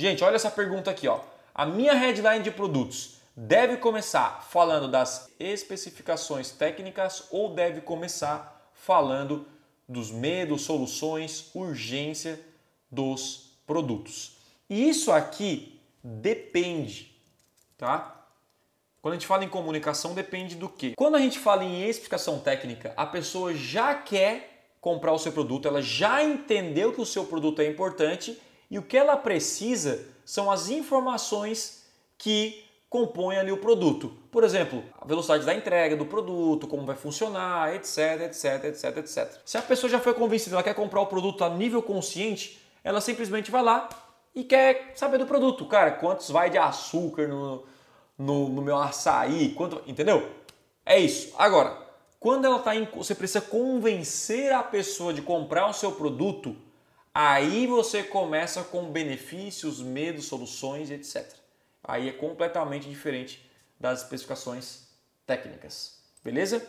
Gente, olha essa pergunta aqui, ó. A minha headline de produtos deve começar falando das especificações técnicas ou deve começar falando dos medos, soluções, urgência dos produtos? E isso aqui depende, tá? Quando a gente fala em comunicação, depende do quê? Quando a gente fala em explicação técnica, a pessoa já quer comprar o seu produto, ela já entendeu que o seu produto é importante e o que ela precisa são as informações que compõem ali o produto. Por exemplo, a velocidade da entrega do produto, como vai funcionar, etc, etc, etc, etc. Se a pessoa já foi convencida, ela quer comprar o produto a nível consciente, ela simplesmente vai lá e quer saber do produto. Cara, quantos vai de açúcar no, no, no meu açaí, quanto, entendeu? É isso. Agora, quando ela tá em, você precisa convencer a pessoa de comprar o seu produto, aí você começa com benefícios, medos, soluções, etc. Aí é completamente diferente das especificações técnicas. Beleza?